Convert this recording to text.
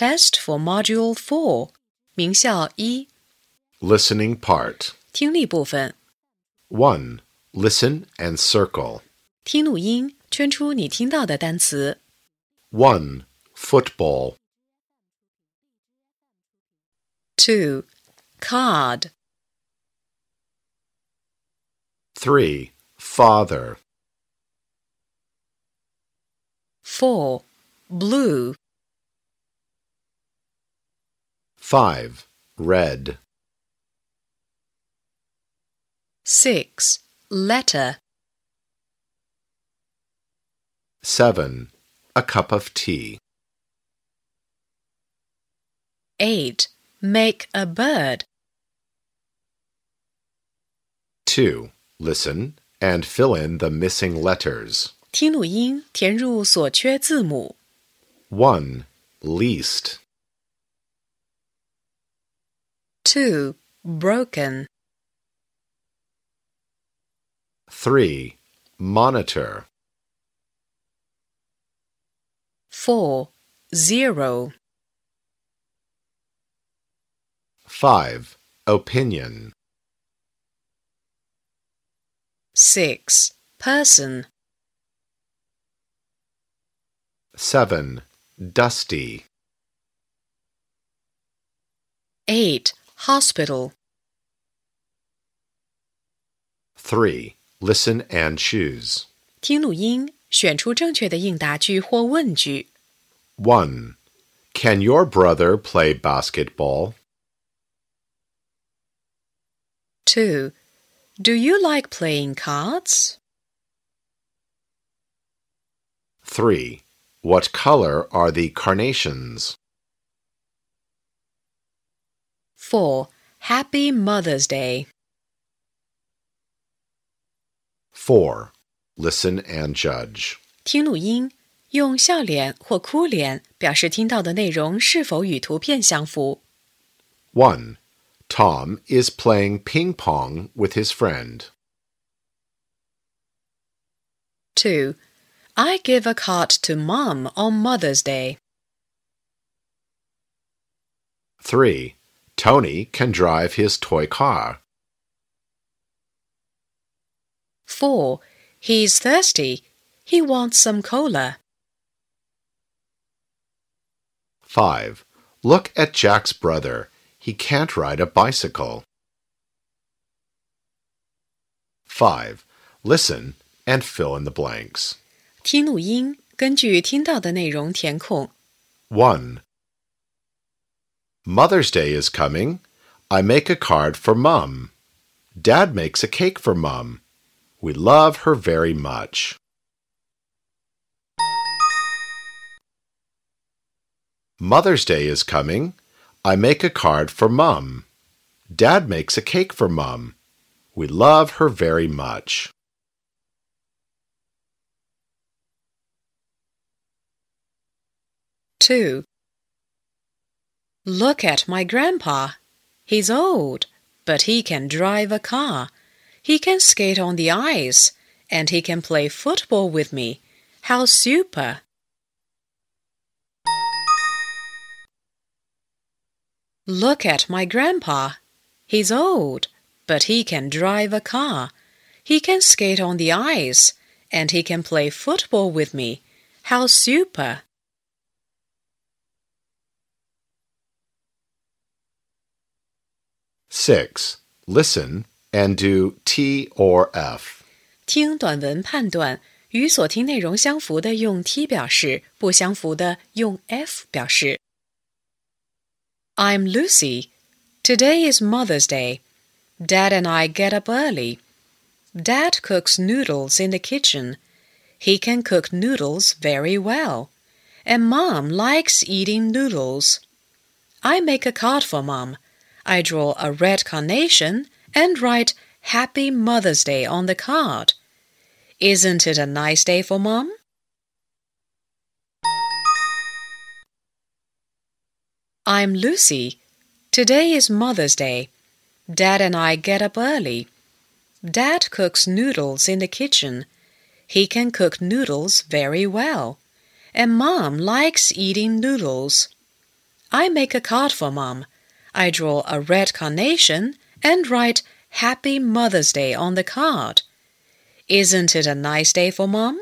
Test for Module Four，名校一 Listening part. 听力部分， 1. Listen and circle. 听录音，圈出你听到的单词。 1. Football. Two, card. 3. Father. Four, blue. 5. Red. Six, letter. 7. A cup of tea. Eight, make a bird. 2. Listen and fill in the missing letters. 听录音，填入所缺字母。 1. Least. Two, broken. 3. Monitor. Four, zero. 5. Opinion. Six, person. 7. Dusty. Eight, hospital. 3. Listen and choose. 听录音，选出正确的应答句或问句。 1. Can your brother play basketball? Two, do you like playing cards? 3. What color are the carnations? Four, Happy Mother's Day. 4. Listen and judge. 听录音，用笑脸或哭脸表示听到的内容是否与图片相符。 1. Tom is playing ping pong with his friend. Two, I give a card to Mom on Mother's Day. 3. Tony can drive his toy car. Four, he's thirsty. He wants some cola. 5. Look at Jack's brother. He can't ride a bicycle. 5. Listen and fill in the blanks. 听录音，根据听到的内容填空。 1. Mother's Day is coming. I make a card for Mum. Dad makes a cake for Mum. We love her very much. Mother's Day is coming. I make a card for Mum. Dad makes a cake for Mum. We love her very much. Two, look at my grandpa. He's old, but he can drive a car. He can skate on the ice, and he can play football with me. How super! Look at my grandpa. He's old, but he can drive a car. He can skate on the ice, and he can play football with me. How super! 6. Listen and do T or F. 听短文判断，与所听内容相符的用 T 表示，不相符的用 F 表示。I'm Lucy. Today is Mother's Day. Dad and I get up early. Dad cooks noodles in the kitchen. He can cook noodles very well. And Mom likes eating noodles. I make a card for Mom. I draw a red carnation and write Happy Mother's Day on the card. Isn't it a nice day for Mom? I'm Lucy. Today is Mother's Day. Dad and I get up early. Dad cooks noodles in the kitchen. He can cook noodles very well. And Mom likes eating noodles. I make a card for Mom. I draw a red carnation and write Happy Mother's Day on the card. Isn't it a nice day for Mom?